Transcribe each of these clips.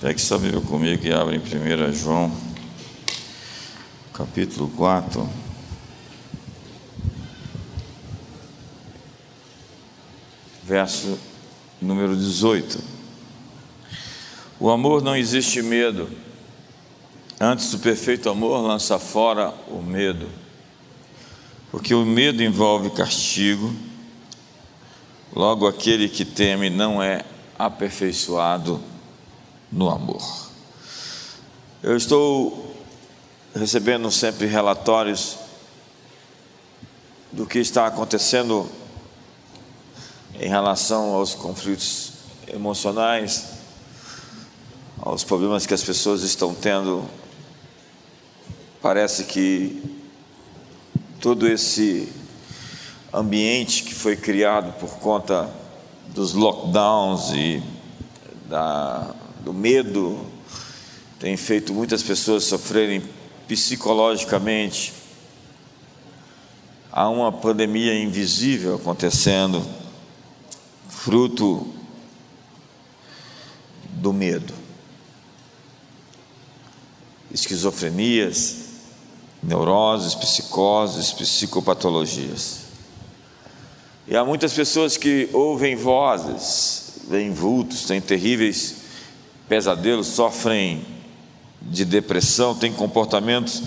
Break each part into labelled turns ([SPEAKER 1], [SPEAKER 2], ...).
[SPEAKER 1] Pegue sua Bíblia comigo e abre em 1 João, capítulo 4. Verso número 18. O amor não existe medo. Antes do perfeito amor lança fora o medo. Porque o medo envolve castigo. Logo aquele que teme não é aperfeiçoado no amor. Eu estou recebendo sempre relatórios do que está acontecendo em relação aos conflitos emocionais, aos problemas que as pessoas estão tendo. Parece que todo esse ambiente que foi criado por conta dos lockdowns e da do medo tem feito muitas pessoas sofrerem psicologicamente. Há uma pandemia invisível acontecendo, fruto do medo. Esquizofrenias, neuroses, psicoses, psicopatologias. E há muitas pessoas que ouvem vozes, veem vultos, têm terríveis pesadelos, sofrem de depressão, têm comportamentos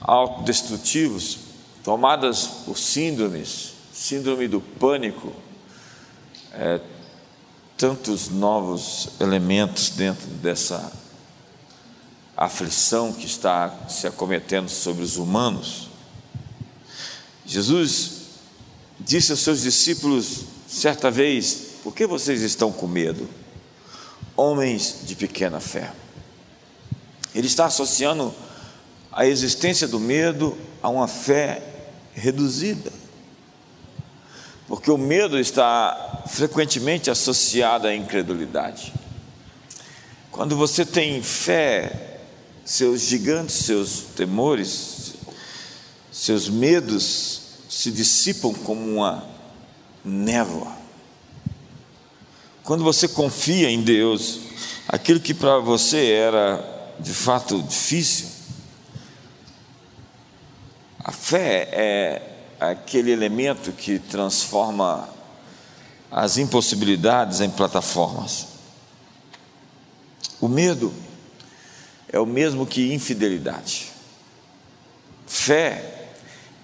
[SPEAKER 1] autodestrutivos, tomadas por síndromes, síndrome do pânico, é, tantos novos elementos dentro dessa aflição que está se acometendo sobre os humanos. Jesus disse aos seus discípulos certa vez: Por que vocês estão com medo? Homens de pequena fé. Ele está associando a existência do medo a uma fé reduzida. Porque o medo está frequentemente associado à incredulidade. Quando você tem fé, seus gigantes, seus temores, seus medos se dissipam como uma névoa. Quando você confia em Deus, aquilo que para você era de fato difícil, a fé é aquele elemento que transforma as impossibilidades em plataformas. O medo é o mesmo que infidelidade. Fé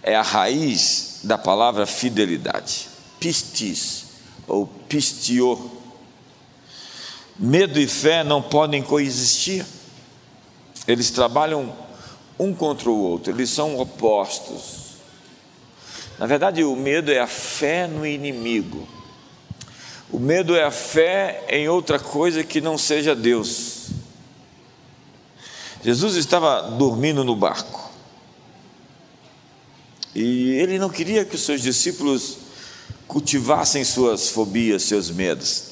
[SPEAKER 1] é a raiz da palavra fidelidade. Pistis ou pistior Medo e fé não podem coexistir. Eles trabalham um contra o outro, eles são opostos. Na verdade, o medo é a fé no inimigo. O medo é a fé em outra coisa que não seja Deus. Jesus estava dormindo no barco. E ele não queria que os seus discípulos cultivassem suas fobias, seus medos.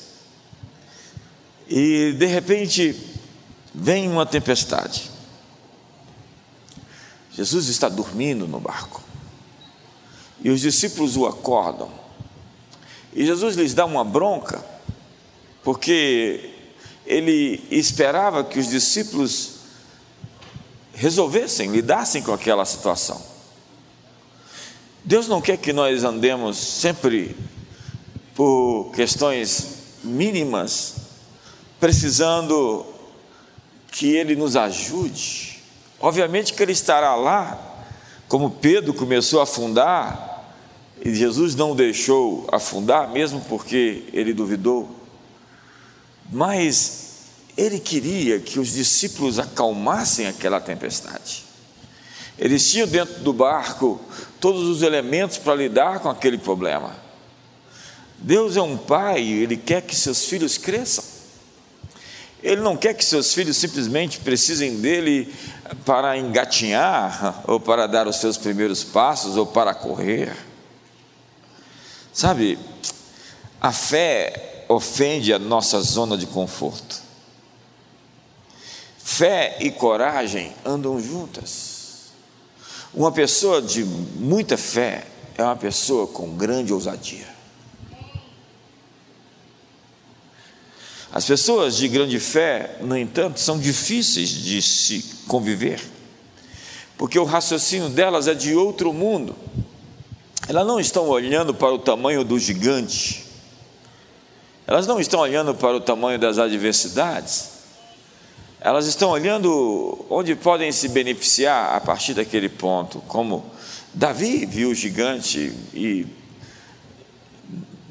[SPEAKER 1] E de repente vem uma tempestade. Jesus está dormindo no barco. E os discípulos o acordam. E Jesus lhes dá uma bronca, porque ele esperava que os discípulos resolvessem, lidassem com aquela situação. Deus não quer que nós andemos sempre por questões mínimas precisando que Ele nos ajude. Obviamente que Ele estará lá, como Pedro começou a afundar, e Jesus não o deixou afundar, mesmo porque ele duvidou. Mas ele queria que os discípulos acalmassem aquela tempestade. Eles tinham dentro do barco todos os elementos para lidar com aquele problema. Deus é um pai, ele quer que seus filhos cresçam. Ele não quer que seus filhos simplesmente precisem dele para engatinhar, ou para dar os seus primeiros passos, ou para correr. Sabe, a fé ofende a nossa zona de conforto. Fé e coragem andam juntas. Uma pessoa de muita fé é uma pessoa com grande ousadia. As pessoas de grande fé, no entanto, são difíceis de se conviver, porque o raciocínio delas é de outro mundo. Elas não estão olhando para o tamanho do gigante, elas não estão olhando para o tamanho das adversidades, elas estão olhando onde podem se beneficiar a partir daquele ponto, como Davi viu o gigante e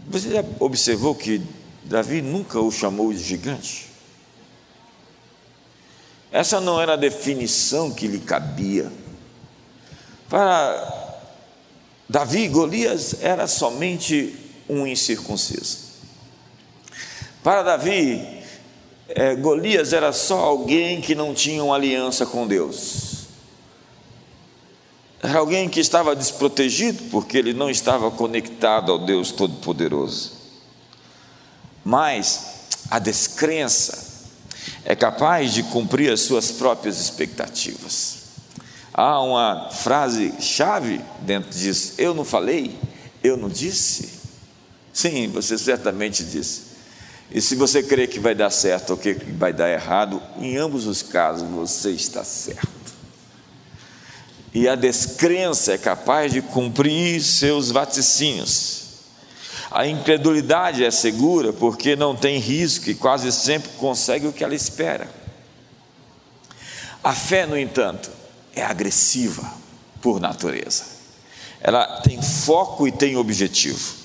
[SPEAKER 1] você já observou que Davi nunca o chamou de gigante? Essa não era a definição que lhe cabia. Para Davi, Golias era somente um incircunciso. Para Davi, é, Golias era só alguém que não tinha uma aliança com Deus. Era alguém que estava desprotegido porque ele não estava conectado ao Deus Todo-Poderoso. Mas a descrença é capaz de cumprir as suas próprias expectativas. Há uma frase chave dentro disso: eu não falei, eu não disse. Sim, você certamente disse. E se você crê que vai dar certo ou que vai dar errado, em ambos os casos você está certo e a descrença é capaz de cumprir seus vaticínios. A incredulidade é segura porque não tem risco e quase sempre consegue o que ela espera. A fé, no entanto, é agressiva por natureza. Ela tem foco e tem objetivo.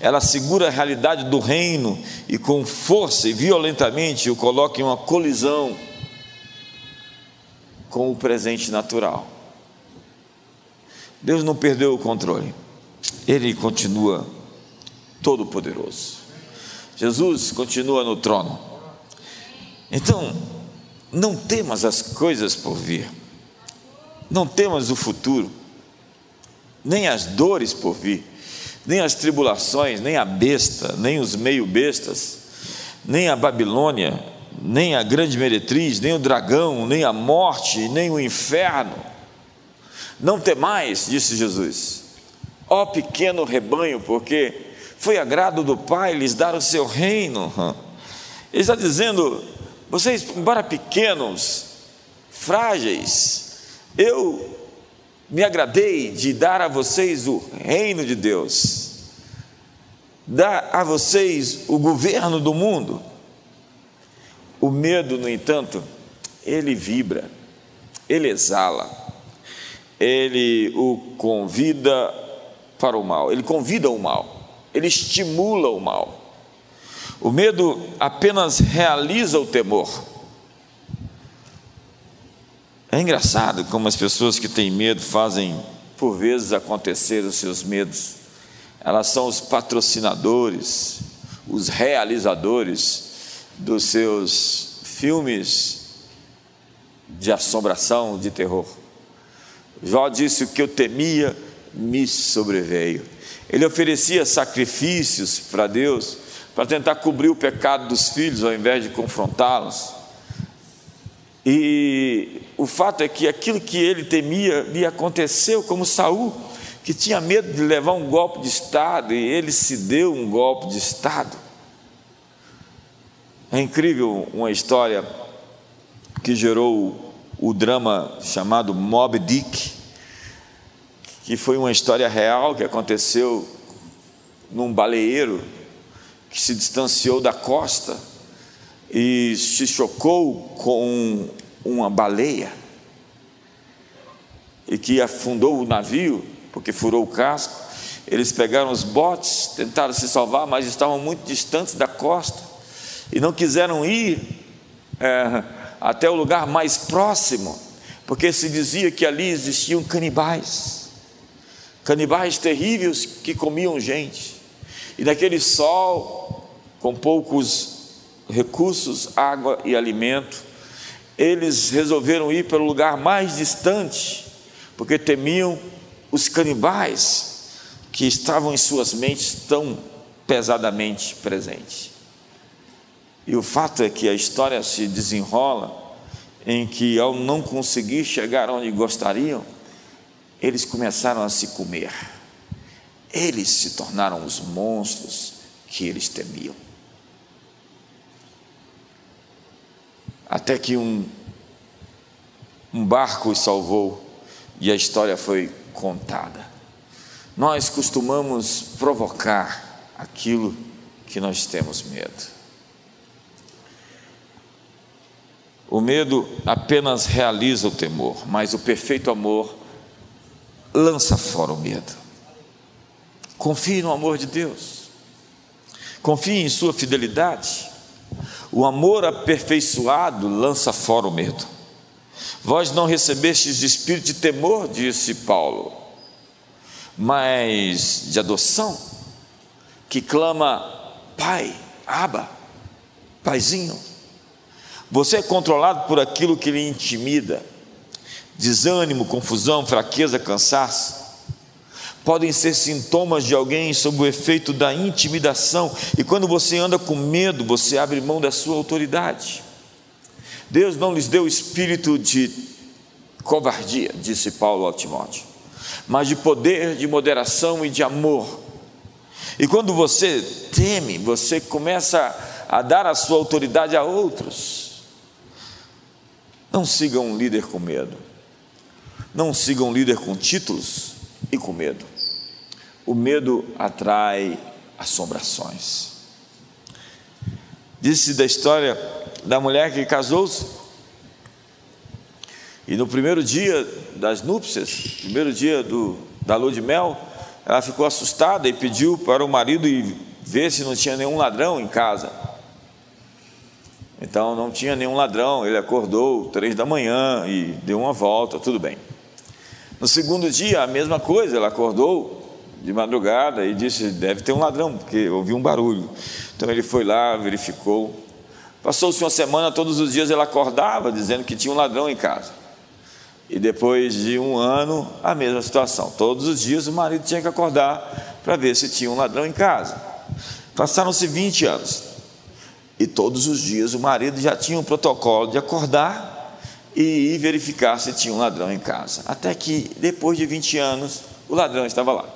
[SPEAKER 1] Ela segura a realidade do reino e com força e violentamente o coloca em uma colisão com o presente natural. Deus não perdeu o controle, Ele continua todo-poderoso. Jesus continua no trono. Então, não temas as coisas por vir, não temas o futuro, nem as dores por vir, nem as tribulações, nem a besta, nem os meio-bestas, nem a Babilônia, nem a grande meretriz, nem o dragão, nem a morte, nem o inferno não temais, disse Jesus, ó pequeno rebanho, porque foi agrado do Pai lhes dar o seu reino. Ele está dizendo, vocês, embora pequenos, frágeis, eu me agradei de dar a vocês o reino de Deus, dar a vocês o governo do mundo. O medo, no entanto, ele vibra, ele exala ele o convida para o mal, ele convida o mal, ele estimula o mal. O medo apenas realiza o temor. É engraçado como as pessoas que têm medo fazem, por vezes, acontecer os seus medos. Elas são os patrocinadores, os realizadores dos seus filmes de assombração, de terror. Jó disse: O que eu temia me sobreveio. Ele oferecia sacrifícios para Deus, para tentar cobrir o pecado dos filhos, ao invés de confrontá-los. E o fato é que aquilo que ele temia lhe aconteceu, como Saul, que tinha medo de levar um golpe de Estado, e ele se deu um golpe de Estado. É incrível uma história que gerou o drama chamado Mob Dick, que foi uma história real que aconteceu num baleeiro que se distanciou da costa e se chocou com uma baleia e que afundou o navio porque furou o casco. Eles pegaram os botes, tentaram se salvar, mas estavam muito distantes da costa e não quiseram ir. É, até o lugar mais próximo, porque se dizia que ali existiam canibais, canibais terríveis que comiam gente, e naquele sol, com poucos recursos, água e alimento, eles resolveram ir para o lugar mais distante, porque temiam os canibais que estavam em suas mentes tão pesadamente presentes. E o fato é que a história se desenrola em que, ao não conseguir chegar onde gostariam, eles começaram a se comer. Eles se tornaram os monstros que eles temiam. até que um, um barco os salvou e a história foi contada. Nós costumamos provocar aquilo que nós temos medo. O medo apenas realiza o temor, mas o perfeito amor lança fora o medo. Confie no amor de Deus, confie em Sua fidelidade. O amor aperfeiçoado lança fora o medo. Vós não recebestes de espírito de temor, disse Paulo, mas de adoção, que clama, Pai, Aba, Paizinho. Você é controlado por aquilo que lhe intimida, desânimo, confusão, fraqueza, cansaço. Podem ser sintomas de alguém sob o efeito da intimidação, e quando você anda com medo, você abre mão da sua autoridade. Deus não lhes deu espírito de covardia, disse Paulo ao Timóteo, mas de poder, de moderação e de amor. E quando você teme, você começa a dar a sua autoridade a outros. Não siga um líder com medo. Não siga um líder com títulos e com medo. O medo atrai assombrações. Disse da história da mulher que casou-se. E no primeiro dia das núpcias, primeiro dia do, da lua de mel, ela ficou assustada e pediu para o marido ir ver se não tinha nenhum ladrão em casa. Então não tinha nenhum ladrão, ele acordou três da manhã e deu uma volta, tudo bem. No segundo dia, a mesma coisa, ela acordou de madrugada e disse: Deve ter um ladrão, porque ouviu um barulho. Então ele foi lá, verificou, Passou-se uma semana, todos os dias ela acordava dizendo que tinha um ladrão em casa. E depois de um ano, a mesma situação. Todos os dias o marido tinha que acordar para ver se tinha um ladrão em casa. Passaram-se 20 anos. E todos os dias o marido já tinha um protocolo de acordar e ir verificar se tinha um ladrão em casa. Até que, depois de 20 anos, o ladrão estava lá.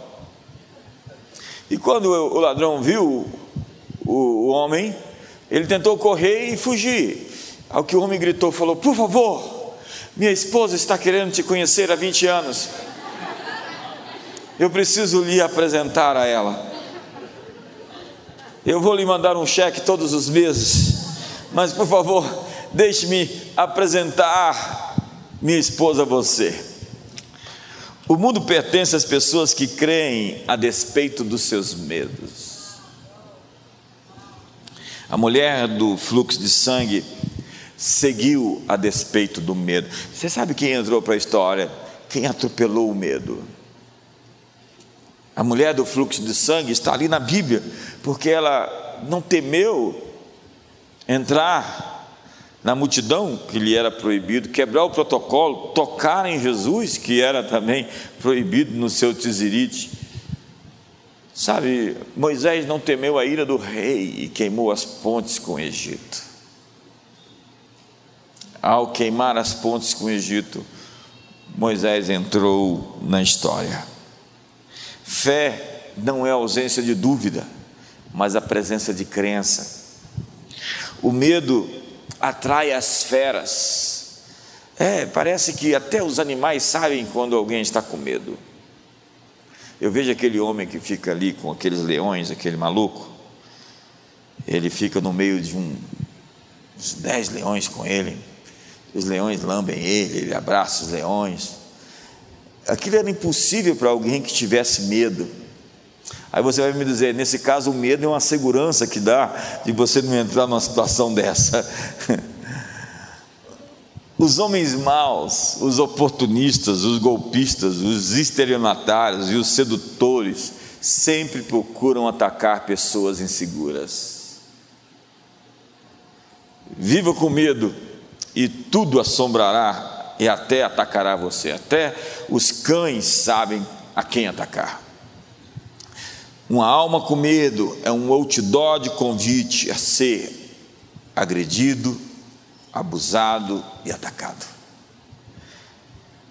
[SPEAKER 1] E quando o ladrão viu o homem, ele tentou correr e fugir. Ao que o homem gritou, falou: Por favor, minha esposa está querendo te conhecer há 20 anos. Eu preciso lhe apresentar a ela. Eu vou lhe mandar um cheque todos os meses, mas por favor, deixe-me apresentar minha esposa a você. O mundo pertence às pessoas que creem a despeito dos seus medos. A mulher do fluxo de sangue seguiu a despeito do medo. Você sabe quem entrou para a história? Quem atropelou o medo? A mulher do fluxo de sangue está ali na Bíblia, porque ela não temeu entrar na multidão que lhe era proibido, quebrar o protocolo, tocar em Jesus, que era também proibido no seu tizirite. Sabe, Moisés não temeu a ira do rei e queimou as pontes com o Egito. Ao queimar as pontes com o Egito, Moisés entrou na história. Fé não é ausência de dúvida, mas a presença de crença. O medo atrai as feras. É, parece que até os animais sabem quando alguém está com medo. Eu vejo aquele homem que fica ali com aqueles leões, aquele maluco. Ele fica no meio de um, uns dez leões com ele. Os leões lambem ele, ele abraça os leões. Aquilo era impossível para alguém que tivesse medo. Aí você vai me dizer, nesse caso, o medo é uma segurança que dá de você não entrar numa situação dessa. Os homens maus, os oportunistas, os golpistas, os estelionatários e os sedutores sempre procuram atacar pessoas inseguras. Viva com medo e tudo assombrará e até atacará você. Até os cães sabem a quem atacar. Uma alma com medo é um outdoor de convite a ser agredido, abusado e atacado.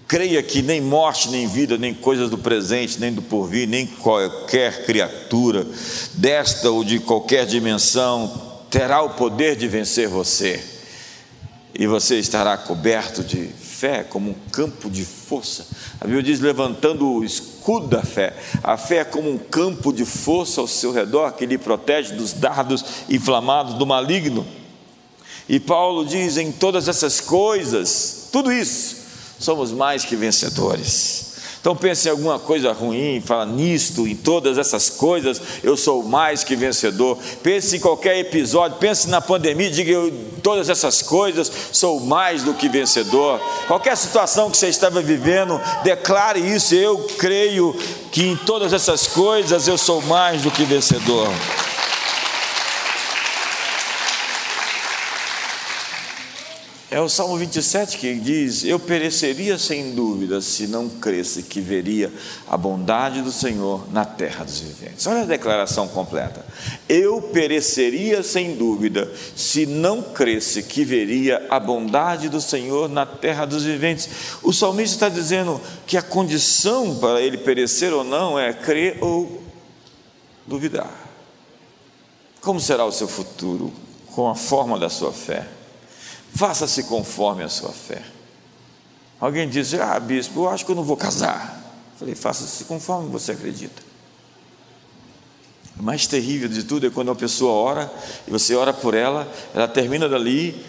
[SPEAKER 1] Creia que nem morte, nem vida, nem coisas do presente, nem do porvir, nem qualquer criatura desta ou de qualquer dimensão terá o poder de vencer você. e você estará coberto de fé como um campo de força. A Bíblia diz: levantando o escudo da fé. A fé é como um campo de força ao seu redor que lhe protege dos dardos inflamados do maligno. E Paulo diz: em todas essas coisas, tudo isso, somos mais que vencedores então pense em alguma coisa ruim, fala nisto, em todas essas coisas, eu sou mais que vencedor. Pense em qualquer episódio, pense na pandemia, diga eu, todas essas coisas, sou mais do que vencedor. Qualquer situação que você estava vivendo, declare isso, eu creio que em todas essas coisas eu sou mais do que vencedor. É o Salmo 27 que diz: Eu pereceria sem dúvida se não cresce que veria a bondade do Senhor na terra dos viventes. Olha a declaração completa. Eu pereceria sem dúvida se não cresce que veria a bondade do Senhor na terra dos viventes. O salmista está dizendo que a condição para ele perecer ou não é crer ou duvidar. Como será o seu futuro com a forma da sua fé? Faça-se conforme a sua fé. Alguém diz: Ah, bispo, eu acho que eu não vou casar. Eu falei: Faça-se conforme você acredita. O mais terrível de tudo é quando uma pessoa ora e você ora por ela, ela termina dali.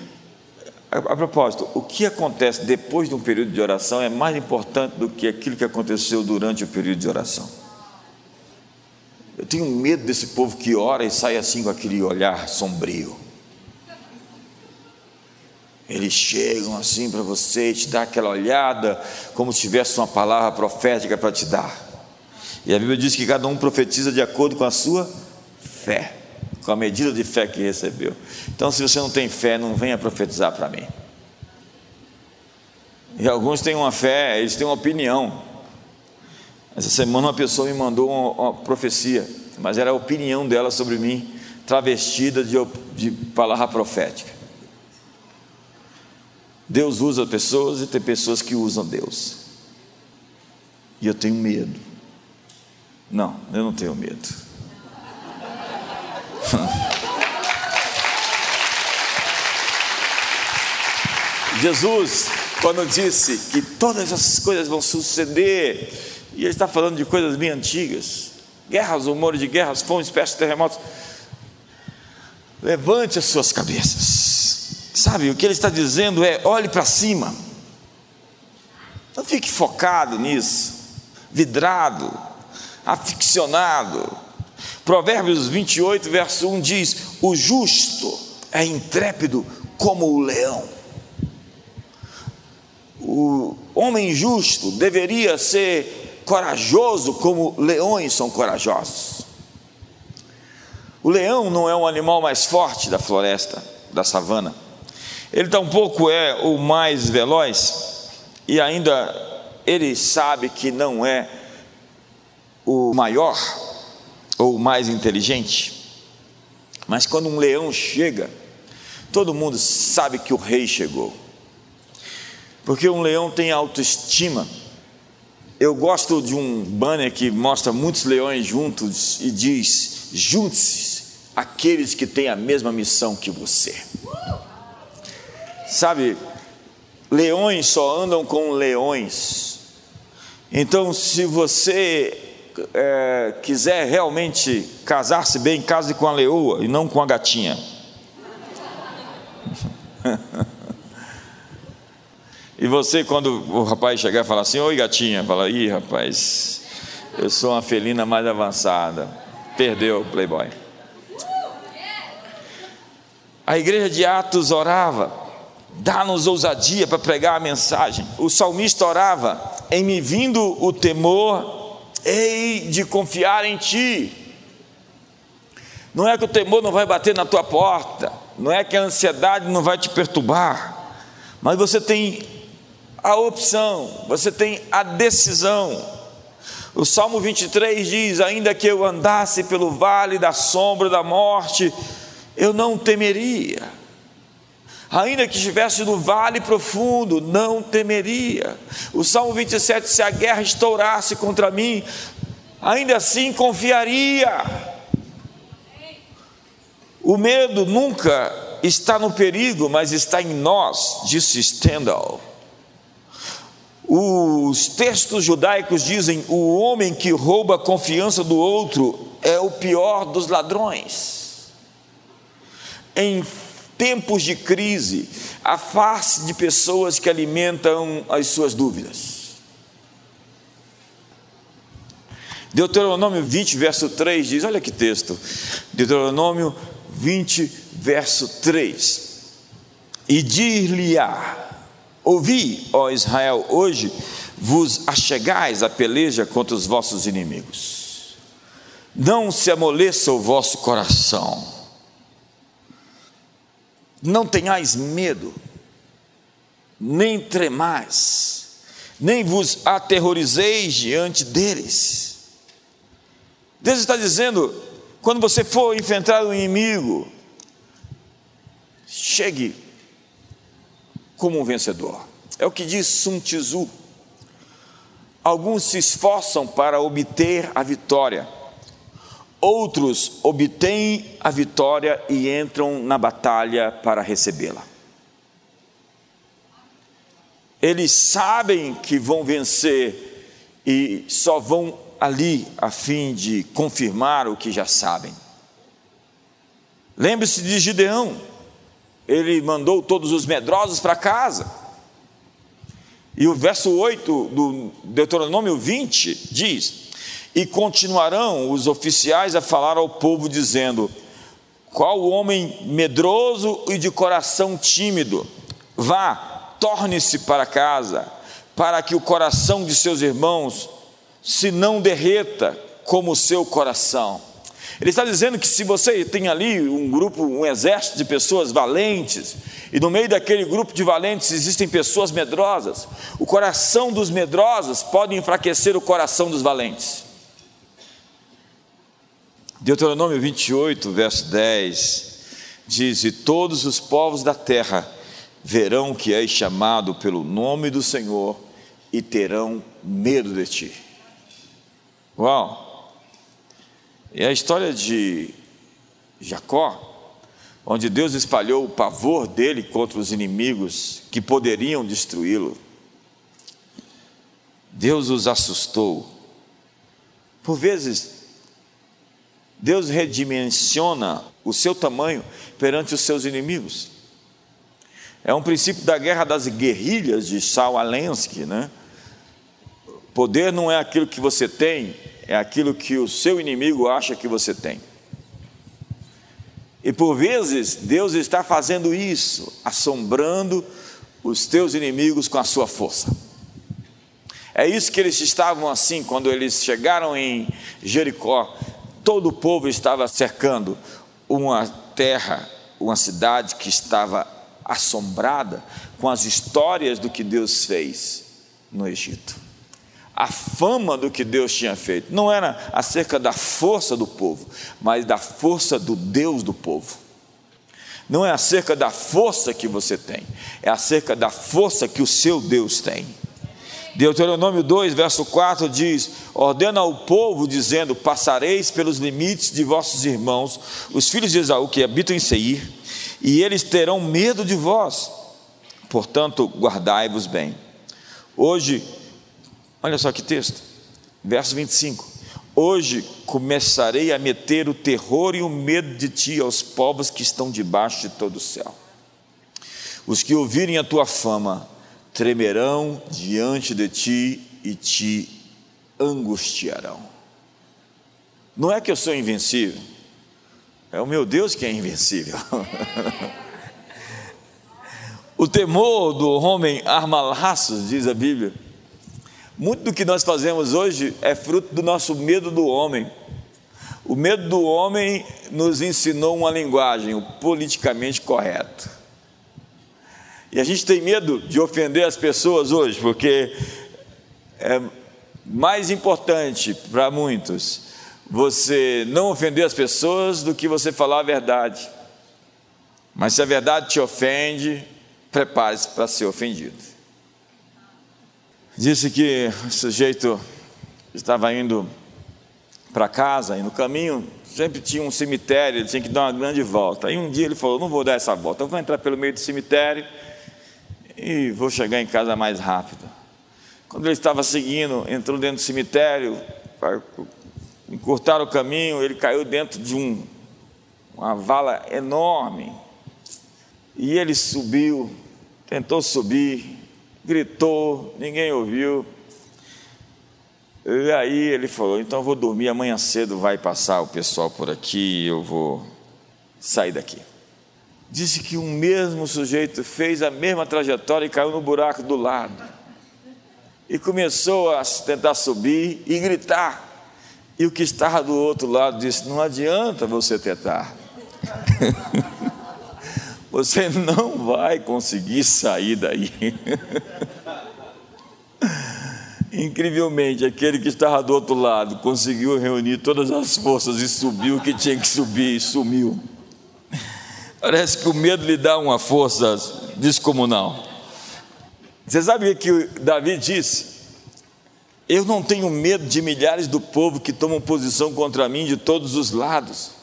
[SPEAKER 1] A, a propósito, o que acontece depois de um período de oração é mais importante do que aquilo que aconteceu durante o período de oração. Eu tenho medo desse povo que ora e sai assim com aquele olhar sombrio. Eles chegam assim para você, te dá aquela olhada, como se tivesse uma palavra profética para te dar. E a Bíblia diz que cada um profetiza de acordo com a sua fé, com a medida de fé que recebeu. Então, se você não tem fé, não venha profetizar para mim. E alguns têm uma fé, eles têm uma opinião. Essa semana uma pessoa me mandou uma, uma profecia, mas era a opinião dela sobre mim, travestida de, de palavra profética. Deus usa pessoas e tem pessoas que usam Deus. E eu tenho medo. Não, eu não tenho medo. Jesus, quando disse que todas essas coisas vão suceder, e ele está falando de coisas bem antigas, guerras, rumores de guerras, fomes, de terremotos. Levante as suas cabeças Sabe, o que ele está dizendo é: olhe para cima. Não fique focado nisso, vidrado, aficionado. Provérbios 28, verso 1 diz: O justo é intrépido como o leão. O homem justo deveria ser corajoso como leões são corajosos. O leão não é o animal mais forte da floresta, da savana ele tampouco é o mais veloz e ainda ele sabe que não é o maior ou o mais inteligente. Mas quando um leão chega, todo mundo sabe que o rei chegou. Porque um leão tem autoestima. Eu gosto de um banner que mostra muitos leões juntos e diz: junte-se aqueles que têm a mesma missão que você. Sabe, leões só andam com leões. Então, se você é, quiser realmente casar-se bem, case com a leoa e não com a gatinha. e você, quando o rapaz chegar e falar assim: Oi, gatinha, fala: Ih, rapaz, eu sou uma felina mais avançada. Perdeu o playboy. A igreja de Atos orava Dá-nos ousadia para pregar a mensagem. O salmista orava: Em me vindo o temor, hei de confiar em ti. Não é que o temor não vai bater na tua porta, não é que a ansiedade não vai te perturbar, mas você tem a opção, você tem a decisão. O Salmo 23 diz: Ainda que eu andasse pelo vale da sombra da morte, eu não temeria Ainda que estivesse no vale profundo, não temeria. O Salmo 27, se a guerra estourasse contra mim, ainda assim confiaria. O medo nunca está no perigo, mas está em nós, disse Stendhal. Os textos judaicos dizem: o homem que rouba a confiança do outro é o pior dos ladrões. Em tempos de crise, afaste de pessoas que alimentam as suas dúvidas. Deuteronômio 20, verso 3 diz: olha que texto. Deuteronômio 20, verso 3. E dir-lhe-á: Ouvi, ó Israel, hoje vos achegais a peleja contra os vossos inimigos. Não se amoleça o vosso coração. Não tenhais medo, nem tremais, nem vos aterrorizeis diante deles. Deus está dizendo: quando você for enfrentar o inimigo, chegue como um vencedor. É o que diz Sun Tzu. Alguns se esforçam para obter a vitória, outros obtêm a vitória e entram na batalha para recebê-la. Eles sabem que vão vencer e só vão ali a fim de confirmar o que já sabem. Lembre-se de Gideão, ele mandou todos os medrosos para casa. E o verso 8 do Deuteronômio 20 diz: E continuarão os oficiais a falar ao povo, dizendo: Qual homem medroso e de coração tímido? Vá, torne-se para casa, para que o coração de seus irmãos se não derreta como o seu coração. Ele está dizendo que se você tem ali um grupo, um exército de pessoas valentes, e no meio daquele grupo de valentes existem pessoas medrosas, o coração dos medrosos pode enfraquecer o coração dos valentes. Deuteronômio 28, verso 10, diz: E todos os povos da terra verão que és chamado pelo nome do Senhor e terão medo de ti. Uau! É a história de Jacó, onde Deus espalhou o pavor dele contra os inimigos que poderiam destruí-lo. Deus os assustou. Por vezes, Deus redimensiona o seu tamanho perante os seus inimigos. É um princípio da guerra das guerrilhas de Saul né? Poder não é aquilo que você tem, é aquilo que o seu inimigo acha que você tem. E por vezes Deus está fazendo isso, assombrando os teus inimigos com a sua força. É isso que eles estavam assim quando eles chegaram em Jericó. Todo o povo estava cercando uma terra, uma cidade que estava assombrada com as histórias do que Deus fez no Egito a fama do que Deus tinha feito. Não era acerca da força do povo, mas da força do Deus do povo. Não é acerca da força que você tem, é acerca da força que o seu Deus tem. Deuteronômio 2, verso 4 diz: Ordena ao povo, dizendo: Passareis pelos limites de vossos irmãos, os filhos de Esaú que habitam em Seir, e eles terão medo de vós. Portanto, guardai-vos bem. Hoje Olha só que texto, verso 25: Hoje começarei a meter o terror e o medo de ti aos povos que estão debaixo de todo o céu. Os que ouvirem a tua fama tremerão diante de ti e te angustiarão. Não é que eu sou invencível, é o meu Deus que é invencível. o temor do homem arma laços, diz a Bíblia muito do que nós fazemos hoje é fruto do nosso medo do homem. O medo do homem nos ensinou uma linguagem, o politicamente correto. E a gente tem medo de ofender as pessoas hoje, porque é mais importante para muitos você não ofender as pessoas do que você falar a verdade. Mas se a verdade te ofende, prepare-se para ser ofendido. Disse que o sujeito estava indo para casa e no caminho sempre tinha um cemitério, ele tinha que dar uma grande volta. Aí um dia ele falou: Não vou dar essa volta, eu vou entrar pelo meio do cemitério e vou chegar em casa mais rápido. Quando ele estava seguindo, entrou dentro do cemitério, para encurtar o caminho, ele caiu dentro de um, uma vala enorme. E ele subiu, tentou subir, gritou, ninguém ouviu. E aí ele falou: então eu vou dormir, amanhã cedo vai passar o pessoal por aqui eu vou sair daqui. Disse que um mesmo sujeito fez a mesma trajetória e caiu no buraco do lado. E começou a tentar subir e gritar. E o que estava do outro lado disse: Não adianta você tentar. você não vai conseguir sair daí. Incrivelmente, aquele que estava do outro lado conseguiu reunir todas as forças e subiu o que tinha que subir e sumiu. Parece que o medo lhe dá uma força descomunal. Você sabe o que Davi disse? Eu não tenho medo de milhares do povo que tomam posição contra mim de todos os lados.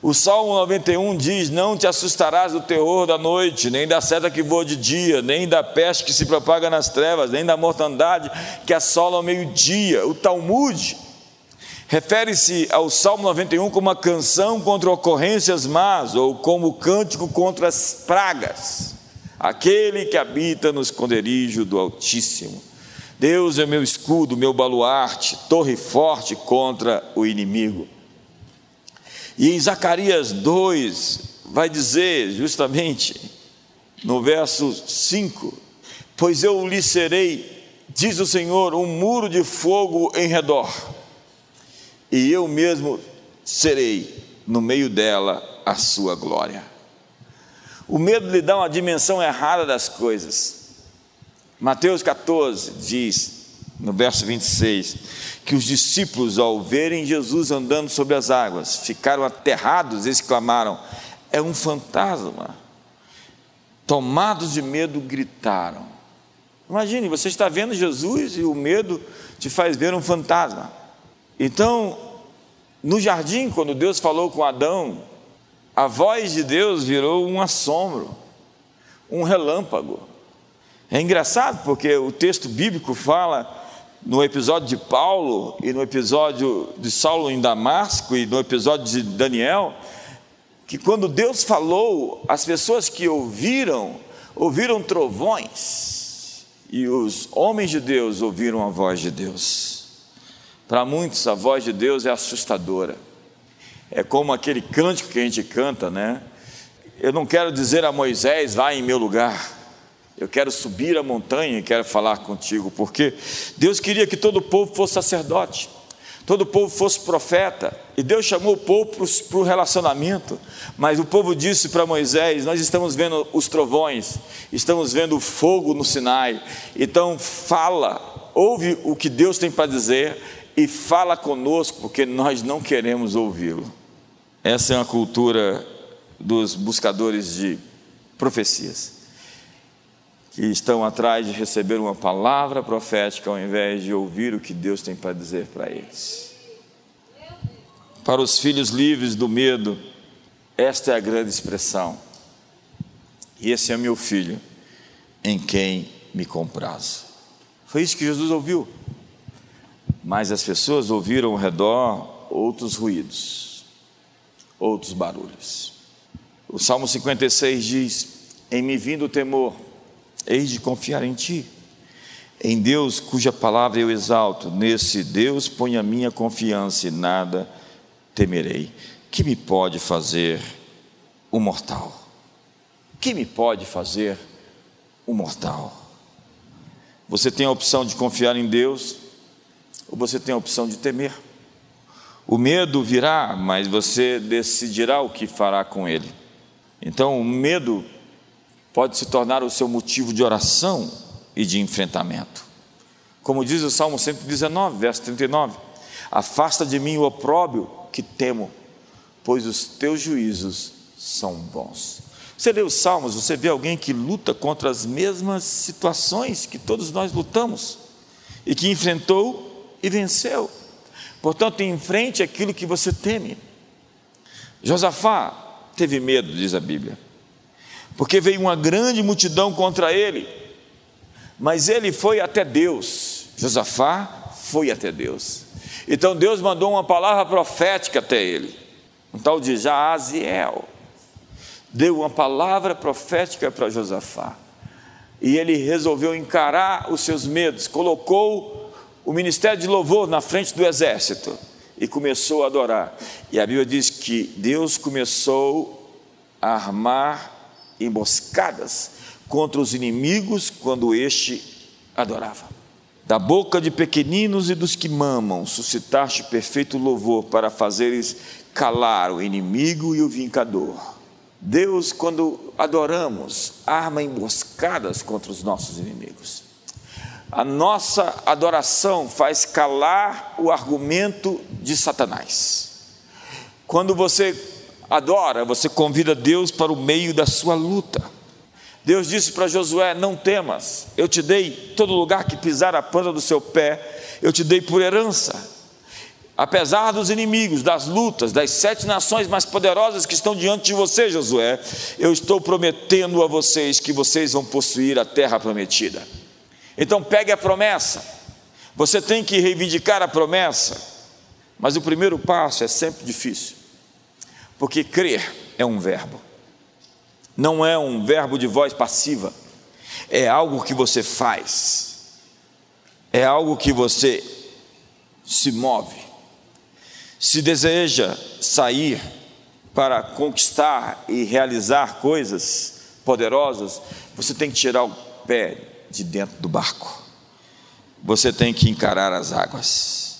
[SPEAKER 1] O Salmo 91 diz: Não te assustarás do terror da noite, nem da seta que voa de dia, nem da peste que se propaga nas trevas, nem da mortandade que assola ao meio-dia. O Talmud refere-se ao Salmo 91 como uma canção contra ocorrências más, ou como cântico contra as pragas. Aquele que habita no esconderijo do Altíssimo. Deus é meu escudo, meu baluarte, torre forte contra o inimigo. E em Zacarias 2, vai dizer justamente, no verso 5: Pois eu lhe serei, diz o Senhor, um muro de fogo em redor, e eu mesmo serei no meio dela a sua glória. O medo lhe dá uma dimensão errada das coisas. Mateus 14 diz: no verso 26, que os discípulos, ao verem Jesus andando sobre as águas, ficaram aterrados e exclamaram: É um fantasma. Tomados de medo, gritaram. Imagine, você está vendo Jesus e o medo te faz ver um fantasma. Então, no jardim, quando Deus falou com Adão, a voz de Deus virou um assombro, um relâmpago. É engraçado porque o texto bíblico fala no episódio de Paulo e no episódio de Saulo em Damasco e no episódio de Daniel, que quando Deus falou, as pessoas que ouviram, ouviram trovões, e os homens de Deus ouviram a voz de Deus. Para muitos, a voz de Deus é assustadora. É como aquele cântico que a gente canta, né? Eu não quero dizer a Moisés, vá em meu lugar. Eu quero subir a montanha e quero falar contigo, porque Deus queria que todo o povo fosse sacerdote, todo o povo fosse profeta, e Deus chamou o povo para o relacionamento, mas o povo disse para Moisés: Nós estamos vendo os trovões, estamos vendo o fogo no Sinai, então fala, ouve o que Deus tem para dizer e fala conosco, porque nós não queremos ouvi-lo. Essa é uma cultura dos buscadores de profecias que estão atrás de receber uma palavra profética ao invés de ouvir o que Deus tem para dizer para eles. Para os filhos livres do medo, esta é a grande expressão. E esse é meu filho, em quem me comprazo. Foi isso que Jesus ouviu. Mas as pessoas ouviram ao redor outros ruídos, outros barulhos. O Salmo 56 diz: Em me vindo o temor, hei de confiar em Ti. Em Deus, cuja palavra eu exalto, nesse Deus ponho a minha confiança e nada temerei. Que me pode fazer o mortal? Que me pode fazer o mortal? Você tem a opção de confiar em Deus ou você tem a opção de temer? O medo virá, mas você decidirá o que fará com ele. Então, o medo pode se tornar o seu motivo de oração e de enfrentamento. Como diz o Salmo 119, verso 39: Afasta de mim o opróbio que temo, pois os teus juízos são bons. Você lê os Salmos, você vê alguém que luta contra as mesmas situações que todos nós lutamos e que enfrentou e venceu. Portanto, enfrente aquilo que você teme. Josafá teve medo, diz a Bíblia, porque veio uma grande multidão contra ele, mas ele foi até Deus. Josafá foi até Deus. Então Deus mandou uma palavra profética até ele, um tal de Jaaziel. Deu uma palavra profética para Josafá. E ele resolveu encarar os seus medos, colocou o ministério de louvor na frente do exército e começou a adorar. E a Bíblia diz que Deus começou a armar emboscadas contra os inimigos quando este adorava. Da boca de pequeninos e dos que mamam, suscitaste perfeito louvor para fazeres calar o inimigo e o vincador. Deus, quando adoramos, arma emboscadas contra os nossos inimigos. A nossa adoração faz calar o argumento de Satanás. Quando você adora, você convida Deus para o meio da sua luta. Deus disse para Josué: Não temas, eu te dei todo lugar que pisar a planta do seu pé, eu te dei por herança. Apesar dos inimigos, das lutas, das sete nações mais poderosas que estão diante de você, Josué, eu estou prometendo a vocês que vocês vão possuir a terra prometida. Então pegue a promessa, você tem que reivindicar a promessa, mas o primeiro passo é sempre difícil, porque crer é um verbo, não é um verbo de voz passiva, é algo que você faz, é algo que você se move se deseja sair para conquistar e realizar coisas poderosas, você tem que tirar o pé de dentro do barco. Você tem que encarar as águas.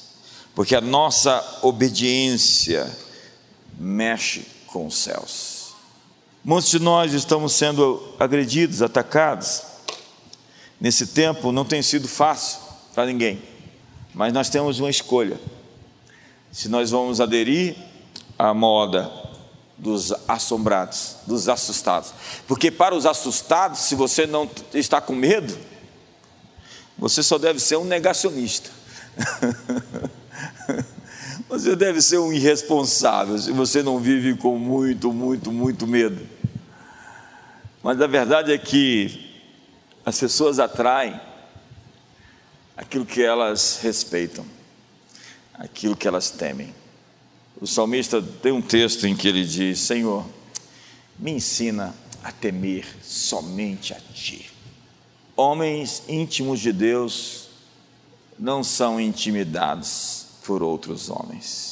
[SPEAKER 1] Porque a nossa obediência mexe com os céus. Muitos de nós estamos sendo agredidos, atacados. Nesse tempo não tem sido fácil para ninguém, mas nós temos uma escolha se nós vamos aderir à moda dos assombrados, dos assustados. Porque para os assustados, se você não está com medo, você só deve ser um negacionista. você deve ser um irresponsável se você não vive com muito, muito, muito medo. Mas a verdade é que as pessoas atraem aquilo que elas respeitam aquilo que elas temem. O salmista tem um texto em que ele diz: Senhor, me ensina a temer somente a Ti. Homens íntimos de Deus não são intimidados por outros homens.